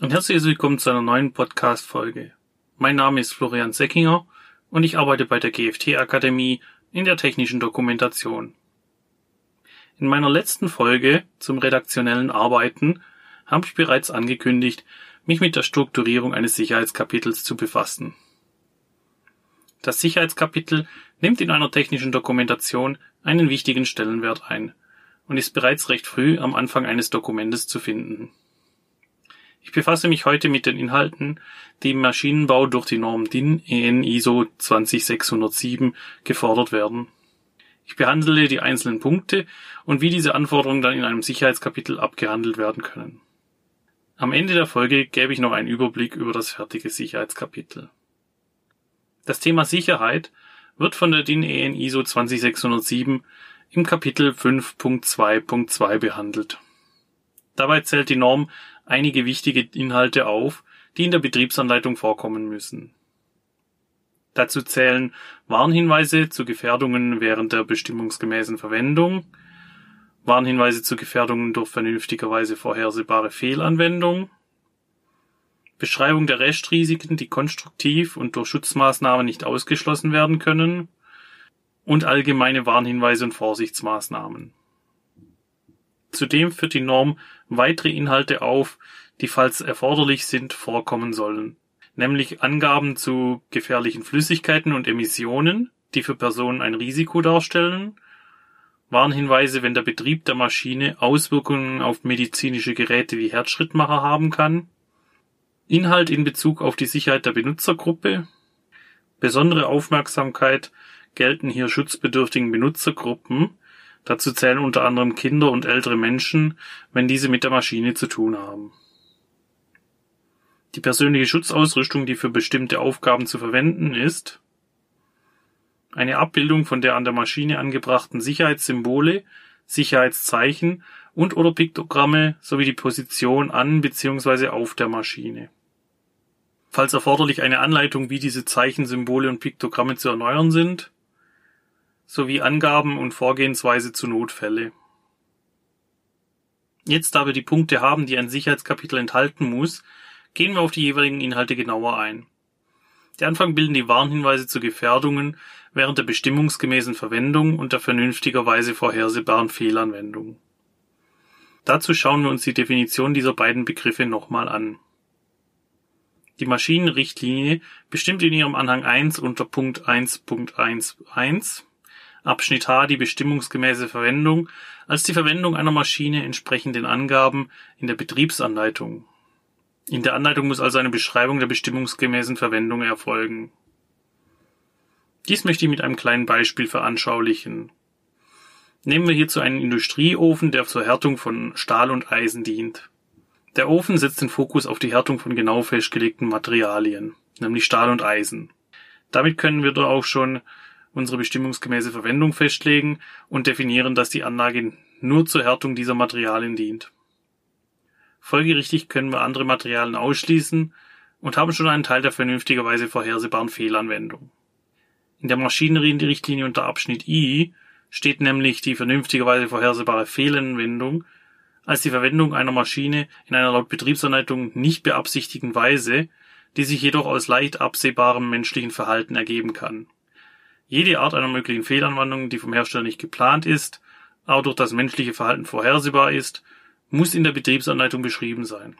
und herzlich willkommen zu einer neuen Podcast-Folge. Mein Name ist Florian Seckinger und ich arbeite bei der GFT-Akademie in der technischen Dokumentation. In meiner letzten Folge zum redaktionellen Arbeiten habe ich bereits angekündigt, mich mit der Strukturierung eines Sicherheitskapitels zu befassen. Das Sicherheitskapitel nimmt in einer technischen Dokumentation einen wichtigen Stellenwert ein und ist bereits recht früh am Anfang eines Dokumentes zu finden. Ich befasse mich heute mit den Inhalten, die im Maschinenbau durch die Norm DIN EN ISO 20607 gefordert werden. Ich behandle die einzelnen Punkte und wie diese Anforderungen dann in einem Sicherheitskapitel abgehandelt werden können. Am Ende der Folge gebe ich noch einen Überblick über das fertige Sicherheitskapitel. Das Thema Sicherheit wird von der DIN EN ISO 20607 im Kapitel 5.2.2 behandelt. Dabei zählt die Norm einige wichtige Inhalte auf, die in der Betriebsanleitung vorkommen müssen. Dazu zählen Warnhinweise zu Gefährdungen während der bestimmungsgemäßen Verwendung, Warnhinweise zu Gefährdungen durch vernünftigerweise vorhersehbare Fehlanwendung, Beschreibung der Restrisiken, die konstruktiv und durch Schutzmaßnahmen nicht ausgeschlossen werden können, und allgemeine Warnhinweise und Vorsichtsmaßnahmen. Zudem führt die Norm weitere Inhalte auf, die falls erforderlich sind, vorkommen sollen, nämlich Angaben zu gefährlichen Flüssigkeiten und Emissionen, die für Personen ein Risiko darstellen, Warnhinweise, wenn der Betrieb der Maschine Auswirkungen auf medizinische Geräte wie Herzschrittmacher haben kann, Inhalt in Bezug auf die Sicherheit der Benutzergruppe, besondere Aufmerksamkeit gelten hier schutzbedürftigen Benutzergruppen, dazu zählen unter anderem Kinder und ältere Menschen, wenn diese mit der Maschine zu tun haben. Die persönliche Schutzausrüstung, die für bestimmte Aufgaben zu verwenden ist, eine Abbildung von der an der Maschine angebrachten Sicherheitssymbole, Sicherheitszeichen und/oder Piktogramme sowie die Position an bzw. auf der Maschine. Falls erforderlich eine Anleitung, wie diese Zeichen, Symbole und Piktogramme zu erneuern sind, sowie Angaben und Vorgehensweise zu Notfälle. Jetzt, da wir die Punkte haben, die ein Sicherheitskapitel enthalten muss, gehen wir auf die jeweiligen Inhalte genauer ein. Der Anfang bilden die Warnhinweise zu Gefährdungen während der bestimmungsgemäßen Verwendung und der vernünftigerweise vorhersehbaren Fehlanwendung. Dazu schauen wir uns die Definition dieser beiden Begriffe nochmal an. Die Maschinenrichtlinie bestimmt in ihrem Anhang 1 unter Punkt 1.1.1 Abschnitt H die bestimmungsgemäße Verwendung als die Verwendung einer Maschine entsprechend den Angaben in der Betriebsanleitung in der Anleitung muss also eine Beschreibung der bestimmungsgemäßen Verwendung erfolgen. Dies möchte ich mit einem kleinen Beispiel veranschaulichen. Nehmen wir hierzu einen Industrieofen, der zur Härtung von Stahl und Eisen dient. Der Ofen setzt den Fokus auf die Härtung von genau festgelegten Materialien, nämlich Stahl und Eisen. Damit können wir doch auch schon unsere bestimmungsgemäße Verwendung festlegen und definieren, dass die Anlage nur zur Härtung dieser Materialien dient. Folgerichtig können wir andere Materialien ausschließen und haben schon einen Teil der vernünftigerweise vorhersehbaren Fehlanwendung. In der Maschinenrichtlinie unter Abschnitt I steht nämlich die vernünftigerweise vorhersehbare Fehlanwendung als die Verwendung einer Maschine in einer laut Betriebsanleitung nicht beabsichtigten Weise, die sich jedoch aus leicht absehbarem menschlichen Verhalten ergeben kann. Jede Art einer möglichen Fehlanwendung, die vom Hersteller nicht geplant ist, aber durch das menschliche Verhalten vorhersehbar ist, muss in der Betriebsanleitung beschrieben sein.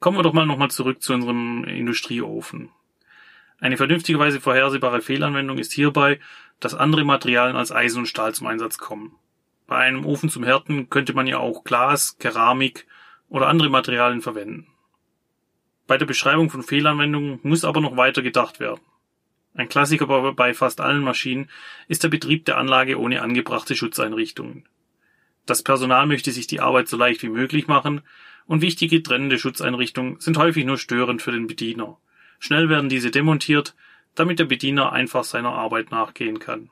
Kommen wir doch mal nochmal zurück zu unserem Industrieofen. Eine vernünftigerweise vorhersehbare Fehlanwendung ist hierbei, dass andere Materialien als Eisen und Stahl zum Einsatz kommen. Bei einem Ofen zum Härten könnte man ja auch Glas, Keramik oder andere Materialien verwenden. Bei der Beschreibung von Fehlanwendungen muss aber noch weiter gedacht werden. Ein Klassiker bei fast allen Maschinen ist der Betrieb der Anlage ohne angebrachte Schutzeinrichtungen. Das Personal möchte sich die Arbeit so leicht wie möglich machen und wichtige trennende Schutzeinrichtungen sind häufig nur störend für den Bediener. Schnell werden diese demontiert, damit der Bediener einfach seiner Arbeit nachgehen kann.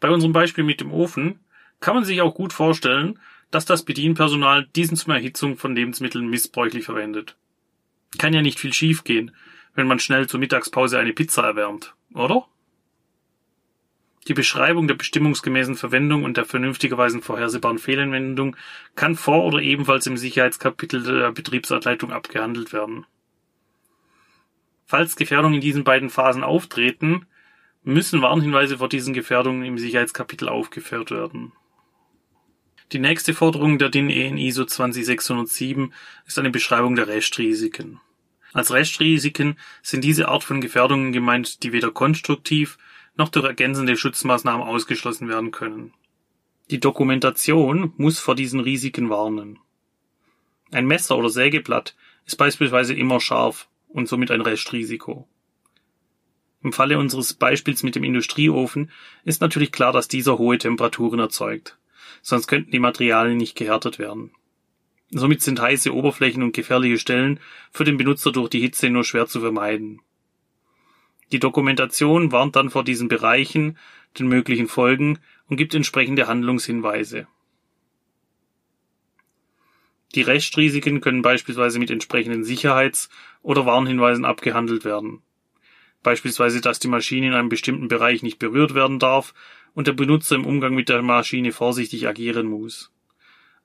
Bei unserem Beispiel mit dem Ofen kann man sich auch gut vorstellen, dass das Bedienpersonal diesen zum Erhitzung von Lebensmitteln missbräuchlich verwendet. Kann ja nicht viel schiefgehen, wenn man schnell zur Mittagspause eine Pizza erwärmt, oder? Die Beschreibung der bestimmungsgemäßen Verwendung und der vernünftigerweise vorhersehbaren Fehlanwendung kann vor oder ebenfalls im Sicherheitskapitel der Betriebsanleitung abgehandelt werden. Falls Gefährdungen in diesen beiden Phasen auftreten, müssen Warnhinweise vor diesen Gefährdungen im Sicherheitskapitel aufgeführt werden. Die nächste Forderung der DIN EN ISO 20607 ist eine Beschreibung der Restrisiken. Als Restrisiken sind diese Art von Gefährdungen gemeint, die weder konstruktiv noch durch ergänzende Schutzmaßnahmen ausgeschlossen werden können. Die Dokumentation muss vor diesen Risiken warnen. Ein Messer oder Sägeblatt ist beispielsweise immer scharf und somit ein Restrisiko. Im Falle unseres Beispiels mit dem Industrieofen ist natürlich klar, dass dieser hohe Temperaturen erzeugt, sonst könnten die Materialien nicht gehärtet werden. Somit sind heiße Oberflächen und gefährliche Stellen für den Benutzer durch die Hitze nur schwer zu vermeiden. Die Dokumentation warnt dann vor diesen Bereichen, den möglichen Folgen und gibt entsprechende Handlungshinweise. Die Restrisiken können beispielsweise mit entsprechenden Sicherheits- oder Warnhinweisen abgehandelt werden. Beispielsweise, dass die Maschine in einem bestimmten Bereich nicht berührt werden darf und der Benutzer im Umgang mit der Maschine vorsichtig agieren muss.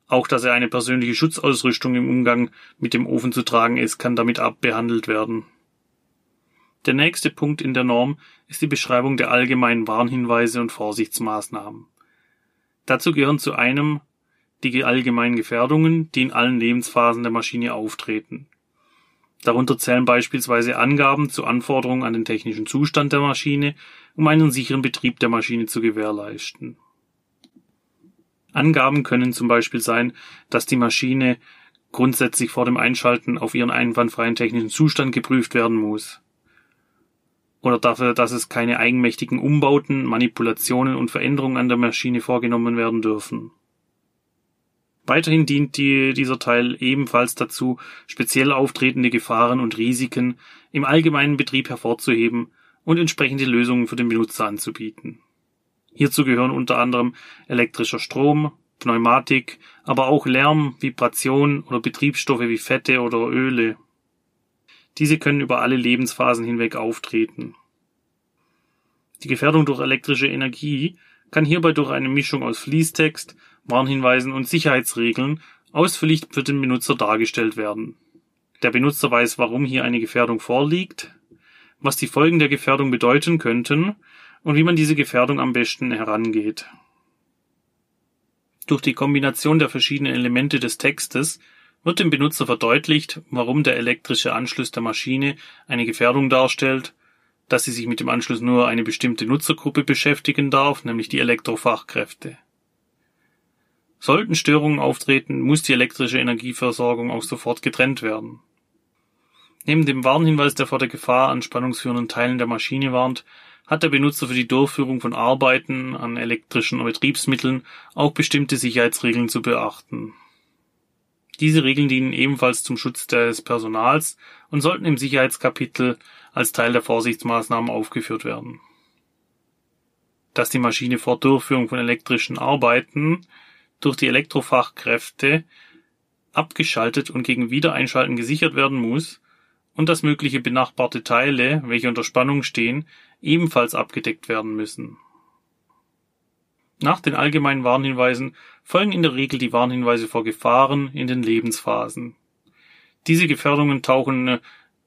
Auch dass er eine persönliche Schutzausrüstung im Umgang mit dem Ofen zu tragen ist, kann damit abbehandelt werden. Der nächste Punkt in der Norm ist die Beschreibung der allgemeinen Warnhinweise und Vorsichtsmaßnahmen. Dazu gehören zu einem die allgemeinen Gefährdungen, die in allen Lebensphasen der Maschine auftreten. Darunter zählen beispielsweise Angaben zu Anforderungen an den technischen Zustand der Maschine, um einen sicheren Betrieb der Maschine zu gewährleisten. Angaben können zum Beispiel sein, dass die Maschine grundsätzlich vor dem Einschalten auf ihren einwandfreien technischen Zustand geprüft werden muss oder dafür, dass es keine eigenmächtigen Umbauten, Manipulationen und Veränderungen an der Maschine vorgenommen werden dürfen. Weiterhin dient die, dieser Teil ebenfalls dazu, speziell auftretende Gefahren und Risiken im allgemeinen Betrieb hervorzuheben und entsprechende Lösungen für den Benutzer anzubieten. Hierzu gehören unter anderem elektrischer Strom, Pneumatik, aber auch Lärm, Vibration oder Betriebsstoffe wie Fette oder Öle. Diese können über alle Lebensphasen hinweg auftreten. Die Gefährdung durch elektrische Energie kann hierbei durch eine Mischung aus Fließtext, Warnhinweisen und Sicherheitsregeln ausführlich für den Benutzer dargestellt werden. Der Benutzer weiß, warum hier eine Gefährdung vorliegt, was die Folgen der Gefährdung bedeuten könnten und wie man diese Gefährdung am besten herangeht. Durch die Kombination der verschiedenen Elemente des Textes wird dem Benutzer verdeutlicht, warum der elektrische Anschluss der Maschine eine Gefährdung darstellt, dass sie sich mit dem Anschluss nur eine bestimmte Nutzergruppe beschäftigen darf, nämlich die Elektrofachkräfte. Sollten Störungen auftreten, muss die elektrische Energieversorgung auch sofort getrennt werden. Neben dem Warnhinweis, der vor der Gefahr an spannungsführenden Teilen der Maschine warnt, hat der Benutzer für die Durchführung von Arbeiten an elektrischen Betriebsmitteln auch bestimmte Sicherheitsregeln zu beachten. Diese Regeln dienen ebenfalls zum Schutz des Personals und sollten im Sicherheitskapitel als Teil der Vorsichtsmaßnahmen aufgeführt werden. Dass die Maschine vor Durchführung von elektrischen Arbeiten durch die Elektrofachkräfte abgeschaltet und gegen Wiedereinschalten gesichert werden muss und dass mögliche benachbarte Teile, welche unter Spannung stehen, ebenfalls abgedeckt werden müssen nach den allgemeinen Warnhinweisen folgen in der Regel die Warnhinweise vor Gefahren in den Lebensphasen. Diese Gefährdungen tauchen äh,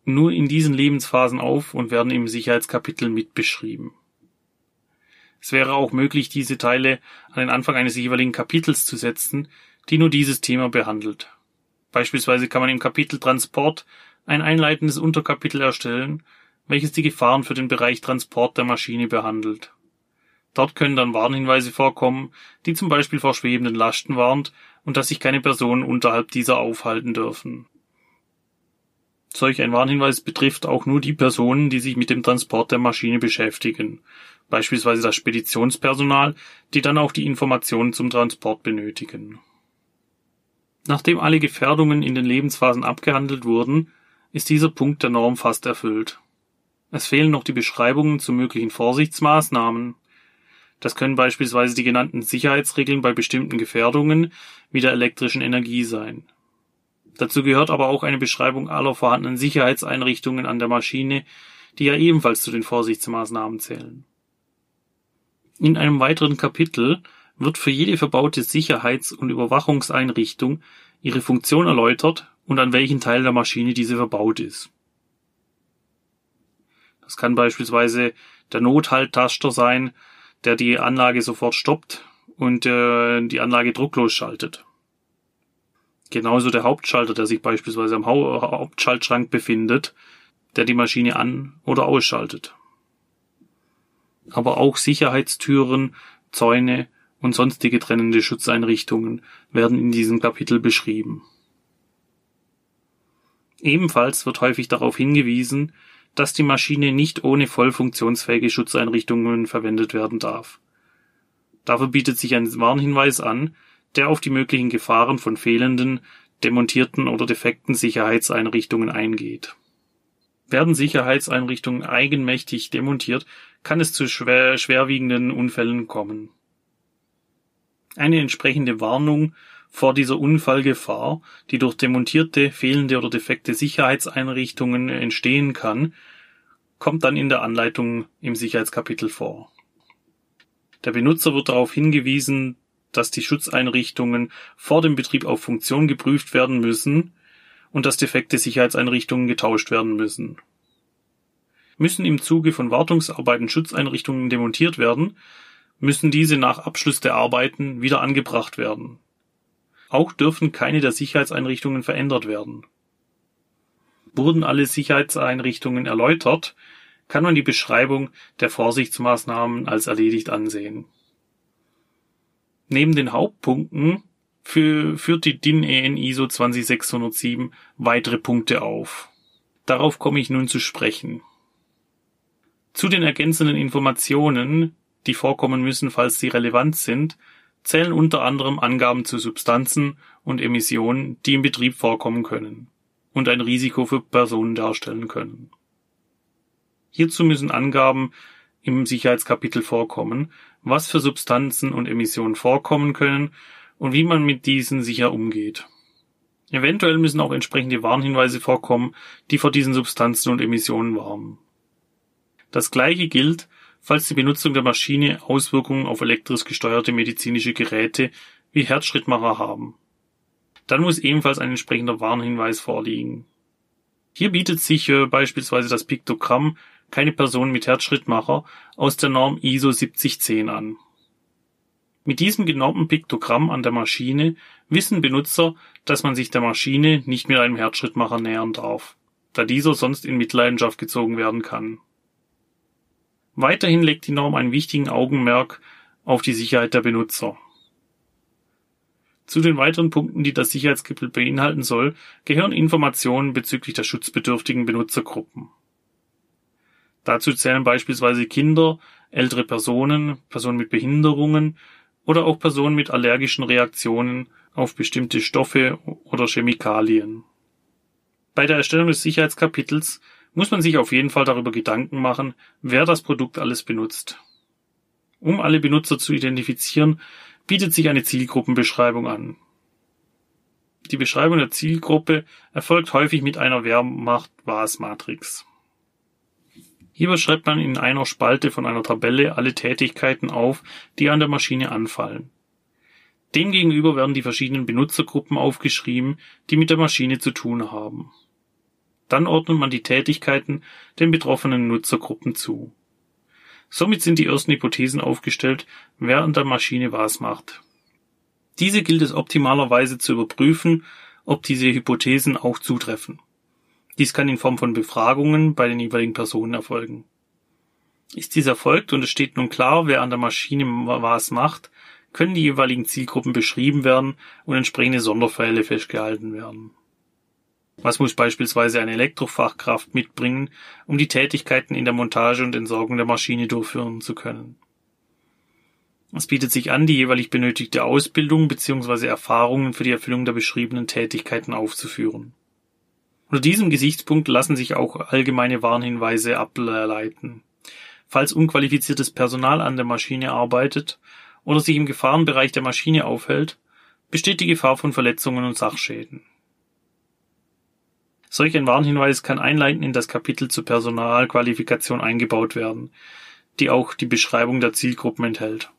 nur in diesen Lebensphasen auf und werden im Sicherheitskapitel mitbeschrieben. Es wäre auch möglich, diese Teile an den Anfang eines jeweiligen Kapitels zu setzen, die nur dieses Thema behandelt. Beispielsweise kann man im Kapitel Transport ein einleitendes Unterkapitel erstellen, welches die Gefahren für den Bereich Transport der Maschine behandelt. Dort können dann Warnhinweise vorkommen, die zum Beispiel vor schwebenden Lasten warnt und dass sich keine Personen unterhalb dieser aufhalten dürfen. Solch ein Warnhinweis betrifft auch nur die Personen, die sich mit dem Transport der Maschine beschäftigen, beispielsweise das Speditionspersonal, die dann auch die Informationen zum Transport benötigen. Nachdem alle Gefährdungen in den Lebensphasen abgehandelt wurden, ist dieser Punkt der Norm fast erfüllt. Es fehlen noch die Beschreibungen zu möglichen Vorsichtsmaßnahmen. Das können beispielsweise die genannten Sicherheitsregeln bei bestimmten Gefährdungen wie der elektrischen Energie sein. Dazu gehört aber auch eine Beschreibung aller vorhandenen Sicherheitseinrichtungen an der Maschine, die ja ebenfalls zu den Vorsichtsmaßnahmen zählen. In einem weiteren Kapitel wird für jede verbaute Sicherheits- und Überwachungseinrichtung ihre Funktion erläutert und an welchen Teil der Maschine diese verbaut ist. Das kann beispielsweise der Nothalttaster sein, der die Anlage sofort stoppt und äh, die Anlage drucklos schaltet. Genauso der Hauptschalter, der sich beispielsweise am Hauptschaltschrank befindet, der die Maschine an- oder ausschaltet. Aber auch Sicherheitstüren, Zäune und sonstige trennende Schutzeinrichtungen werden in diesem Kapitel beschrieben. Ebenfalls wird häufig darauf hingewiesen, dass die Maschine nicht ohne voll funktionsfähige Schutzeinrichtungen verwendet werden darf. Dafür bietet sich ein Warnhinweis an, der auf die möglichen Gefahren von fehlenden, demontierten oder defekten Sicherheitseinrichtungen eingeht. Werden Sicherheitseinrichtungen eigenmächtig demontiert, kann es zu schwer, schwerwiegenden Unfällen kommen. Eine entsprechende Warnung vor dieser Unfallgefahr, die durch demontierte, fehlende oder defekte Sicherheitseinrichtungen entstehen kann, kommt dann in der Anleitung im Sicherheitskapitel vor. Der Benutzer wird darauf hingewiesen, dass die Schutzeinrichtungen vor dem Betrieb auf Funktion geprüft werden müssen und dass defekte Sicherheitseinrichtungen getauscht werden müssen. Müssen im Zuge von Wartungsarbeiten Schutzeinrichtungen demontiert werden, müssen diese nach Abschluss der Arbeiten wieder angebracht werden. Auch dürfen keine der Sicherheitseinrichtungen verändert werden. Wurden alle Sicherheitseinrichtungen erläutert, kann man die Beschreibung der Vorsichtsmaßnahmen als erledigt ansehen. Neben den Hauptpunkten für, führt die DIN EN ISO 20607 weitere Punkte auf. Darauf komme ich nun zu sprechen. Zu den ergänzenden Informationen, die vorkommen müssen, falls sie relevant sind, zählen unter anderem Angaben zu Substanzen und Emissionen, die im Betrieb vorkommen können und ein Risiko für Personen darstellen können. Hierzu müssen Angaben im Sicherheitskapitel vorkommen, was für Substanzen und Emissionen vorkommen können und wie man mit diesen sicher umgeht. Eventuell müssen auch entsprechende Warnhinweise vorkommen, die vor diesen Substanzen und Emissionen warnen. Das gleiche gilt falls die Benutzung der Maschine Auswirkungen auf elektrisch gesteuerte medizinische Geräte wie Herzschrittmacher haben. Dann muss ebenfalls ein entsprechender Warnhinweis vorliegen. Hier bietet sich äh, beispielsweise das Piktogramm keine Person mit Herzschrittmacher aus der Norm ISO 7010 an. Mit diesem genormten Piktogramm an der Maschine wissen Benutzer, dass man sich der Maschine nicht mit einem Herzschrittmacher nähern darf, da dieser sonst in Mitleidenschaft gezogen werden kann. Weiterhin legt die Norm einen wichtigen Augenmerk auf die Sicherheit der Benutzer. Zu den weiteren Punkten, die das Sicherheitskapitel beinhalten soll, gehören Informationen bezüglich der schutzbedürftigen Benutzergruppen. Dazu zählen beispielsweise Kinder, ältere Personen, Personen mit Behinderungen oder auch Personen mit allergischen Reaktionen auf bestimmte Stoffe oder Chemikalien. Bei der Erstellung des Sicherheitskapitels muss man sich auf jeden Fall darüber Gedanken machen, wer das Produkt alles benutzt. Um alle Benutzer zu identifizieren, bietet sich eine Zielgruppenbeschreibung an. Die Beschreibung der Zielgruppe erfolgt häufig mit einer Wehrmacht-Was-Matrix. Hier beschreibt man in einer Spalte von einer Tabelle alle Tätigkeiten auf, die an der Maschine anfallen. Demgegenüber werden die verschiedenen Benutzergruppen aufgeschrieben, die mit der Maschine zu tun haben. Dann ordnet man die Tätigkeiten den betroffenen Nutzergruppen zu. Somit sind die ersten Hypothesen aufgestellt, wer an der Maschine was macht. Diese gilt es optimalerweise zu überprüfen, ob diese Hypothesen auch zutreffen. Dies kann in Form von Befragungen bei den jeweiligen Personen erfolgen. Ist dies erfolgt und es steht nun klar, wer an der Maschine was macht, können die jeweiligen Zielgruppen beschrieben werden und entsprechende Sonderfälle festgehalten werden. Was muss beispielsweise eine Elektrofachkraft mitbringen, um die Tätigkeiten in der Montage und Entsorgung der Maschine durchführen zu können? Es bietet sich an, die jeweilig benötigte Ausbildung bzw. Erfahrungen für die Erfüllung der beschriebenen Tätigkeiten aufzuführen. Unter diesem Gesichtspunkt lassen sich auch allgemeine Warnhinweise ableiten. Falls unqualifiziertes Personal an der Maschine arbeitet oder sich im Gefahrenbereich der Maschine aufhält, besteht die Gefahr von Verletzungen und Sachschäden. Solch ein Warnhinweis kann einleitend in das Kapitel zur Personalqualifikation eingebaut werden. die auch die Beschreibung der Zielgruppen enthält.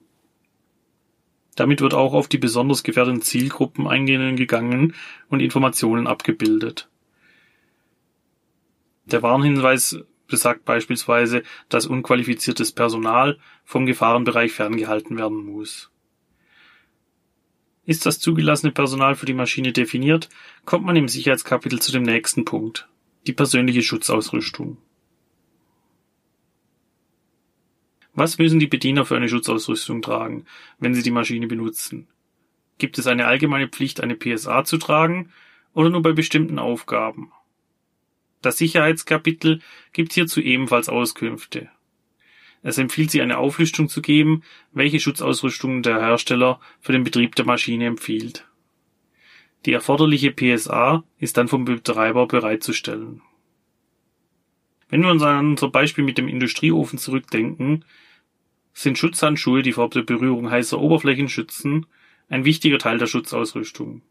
Damit wird auch auf die besonders gefährdeten Zielgruppen eingegangen und Informationen abgebildet. Der Warnhinweis besagt beispielsweise, dass unqualifiziertes Personal vom Gefahrenbereich ferngehalten werden muss. Ist das zugelassene Personal für die Maschine definiert, kommt man im Sicherheitskapitel zu dem nächsten Punkt, die persönliche Schutzausrüstung. Was müssen die Bediener für eine Schutzausrüstung tragen, wenn sie die Maschine benutzen? Gibt es eine allgemeine Pflicht, eine PSA zu tragen oder nur bei bestimmten Aufgaben? Das Sicherheitskapitel gibt hierzu ebenfalls Auskünfte. Es empfiehlt sich eine Auflistung zu geben, welche Schutzausrüstung der Hersteller für den Betrieb der Maschine empfiehlt. Die erforderliche PSA ist dann vom Betreiber bereitzustellen. Wenn wir uns an unser Beispiel mit dem Industrieofen zurückdenken, sind Schutzhandschuhe, die vor der Berührung heißer Oberflächen schützen, ein wichtiger Teil der Schutzausrüstung.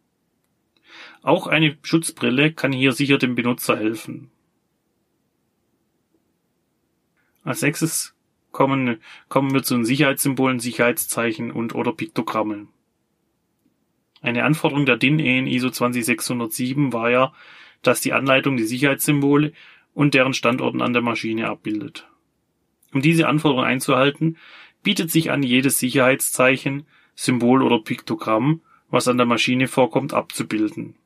Auch eine Schutzbrille kann hier sicher dem Benutzer helfen. Als nächstes kommen, kommen wir zu den Sicherheitssymbolen, Sicherheitszeichen und oder Piktogrammen. Eine Anforderung der DIN EN ISO 20607 war ja, dass die Anleitung die Sicherheitssymbole und deren Standorten an der Maschine abbildet. Um diese Anforderung einzuhalten, bietet sich an, jedes Sicherheitszeichen, Symbol oder Piktogramm, was an der Maschine vorkommt, abzubilden.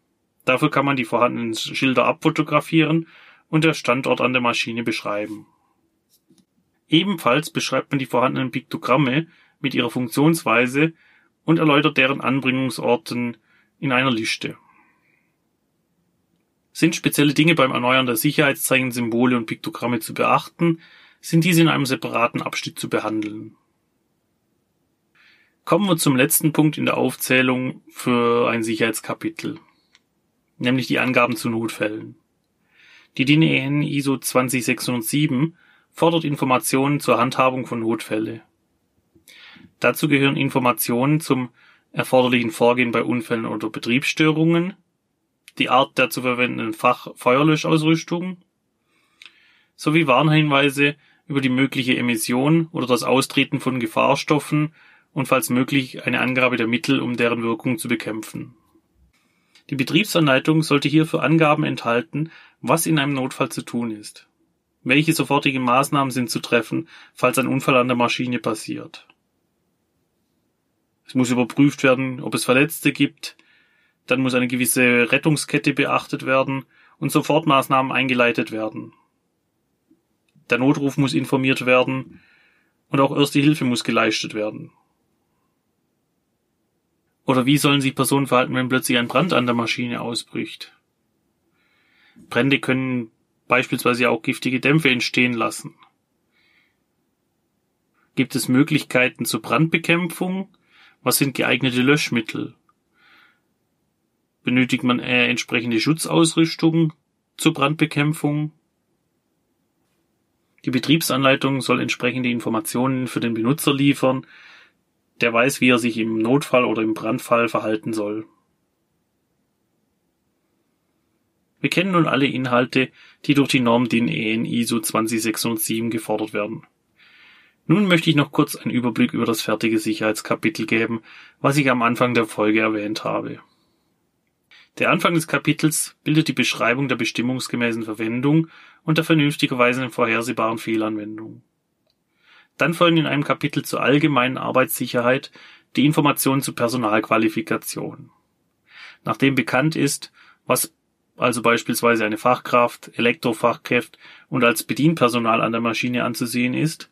Dafür kann man die vorhandenen Schilder abfotografieren und der Standort an der Maschine beschreiben. Ebenfalls beschreibt man die vorhandenen Piktogramme mit ihrer Funktionsweise und erläutert deren Anbringungsorten in einer Liste. Sind spezielle Dinge beim Erneuern der Sicherheitszeichen, Symbole und Piktogramme zu beachten, sind diese in einem separaten Abschnitt zu behandeln. Kommen wir zum letzten Punkt in der Aufzählung für ein Sicherheitskapitel, nämlich die Angaben zu Notfällen. Die DIN EN ISO 20607 fordert Informationen zur Handhabung von Notfälle. Dazu gehören Informationen zum erforderlichen Vorgehen bei Unfällen oder Betriebsstörungen, die Art der zu verwendenden Fach-Feuerlöschausrüstung sowie Warnhinweise über die mögliche Emission oder das Austreten von Gefahrstoffen und falls möglich eine Angabe der Mittel, um deren Wirkung zu bekämpfen. Die Betriebsanleitung sollte hierfür Angaben enthalten, was in einem Notfall zu tun ist. Welche sofortigen Maßnahmen sind zu treffen, falls ein Unfall an der Maschine passiert? Es muss überprüft werden, ob es Verletzte gibt, dann muss eine gewisse Rettungskette beachtet werden und Sofortmaßnahmen eingeleitet werden. Der Notruf muss informiert werden und auch erste Hilfe muss geleistet werden. Oder wie sollen sich Personen verhalten, wenn plötzlich ein Brand an der Maschine ausbricht? Brände können beispielsweise auch giftige Dämpfe entstehen lassen. Gibt es Möglichkeiten zur Brandbekämpfung? Was sind geeignete Löschmittel? Benötigt man äh, entsprechende Schutzausrüstung zur Brandbekämpfung? Die Betriebsanleitung soll entsprechende Informationen für den Benutzer liefern, der weiß, wie er sich im Notfall oder im Brandfall verhalten soll. Wir kennen nun alle Inhalte, die durch die Norm DIN EN ISO 20607 gefordert werden. Nun möchte ich noch kurz einen Überblick über das fertige Sicherheitskapitel geben, was ich am Anfang der Folge erwähnt habe. Der Anfang des Kapitels bildet die Beschreibung der bestimmungsgemäßen Verwendung und der vernünftigerweise vorhersehbaren Fehlanwendung. Dann folgen in einem Kapitel zur allgemeinen Arbeitssicherheit die Informationen zur Personalqualifikation. Nachdem bekannt ist, was also beispielsweise eine Fachkraft, Elektrofachkraft und als Bedienpersonal an der Maschine anzusehen ist,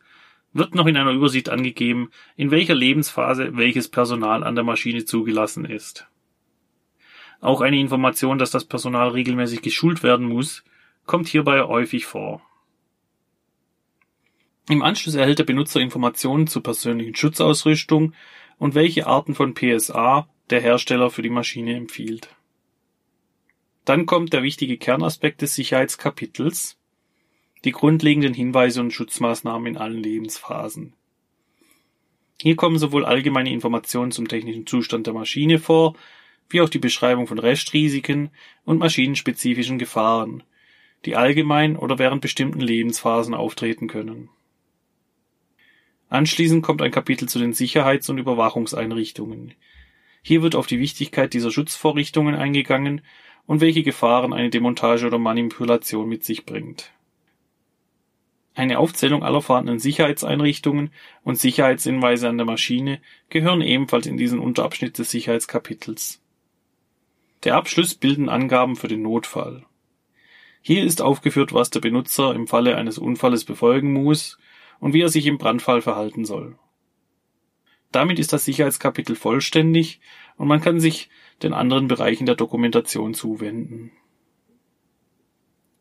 wird noch in einer Übersicht angegeben, in welcher Lebensphase welches Personal an der Maschine zugelassen ist. Auch eine Information, dass das Personal regelmäßig geschult werden muss, kommt hierbei häufig vor. Im Anschluss erhält der Benutzer Informationen zur persönlichen Schutzausrüstung und welche Arten von PSA der Hersteller für die Maschine empfiehlt. Dann kommt der wichtige Kernaspekt des Sicherheitskapitels, die grundlegenden Hinweise und Schutzmaßnahmen in allen Lebensphasen. Hier kommen sowohl allgemeine Informationen zum technischen Zustand der Maschine vor, wie auch die Beschreibung von Restrisiken und maschinenspezifischen Gefahren, die allgemein oder während bestimmten Lebensphasen auftreten können. Anschließend kommt ein Kapitel zu den Sicherheits- und Überwachungseinrichtungen. Hier wird auf die Wichtigkeit dieser Schutzvorrichtungen eingegangen und welche Gefahren eine Demontage oder Manipulation mit sich bringt. Eine Aufzählung aller vorhandenen Sicherheitseinrichtungen und Sicherheitshinweise an der Maschine gehören ebenfalls in diesen Unterabschnitt des Sicherheitskapitels. Der Abschluss bilden Angaben für den Notfall. Hier ist aufgeführt, was der Benutzer im Falle eines Unfalles befolgen muss und wie er sich im Brandfall verhalten soll. Damit ist das Sicherheitskapitel vollständig und man kann sich den anderen Bereichen der Dokumentation zuwenden.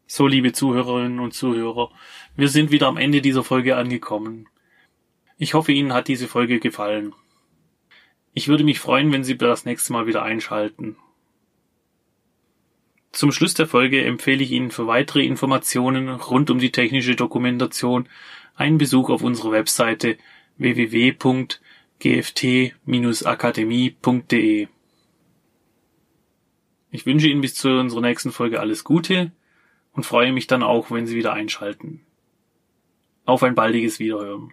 So, liebe Zuhörerinnen und Zuhörer, wir sind wieder am Ende dieser Folge angekommen. Ich hoffe, Ihnen hat diese Folge gefallen. Ich würde mich freuen, wenn Sie das nächste Mal wieder einschalten. Zum Schluss der Folge empfehle ich Ihnen für weitere Informationen rund um die technische Dokumentation einen Besuch auf unserer Webseite www.gft-akademie.de. Ich wünsche Ihnen bis zu unserer nächsten Folge alles Gute und freue mich dann auch, wenn Sie wieder einschalten. Auf ein baldiges Wiederhören.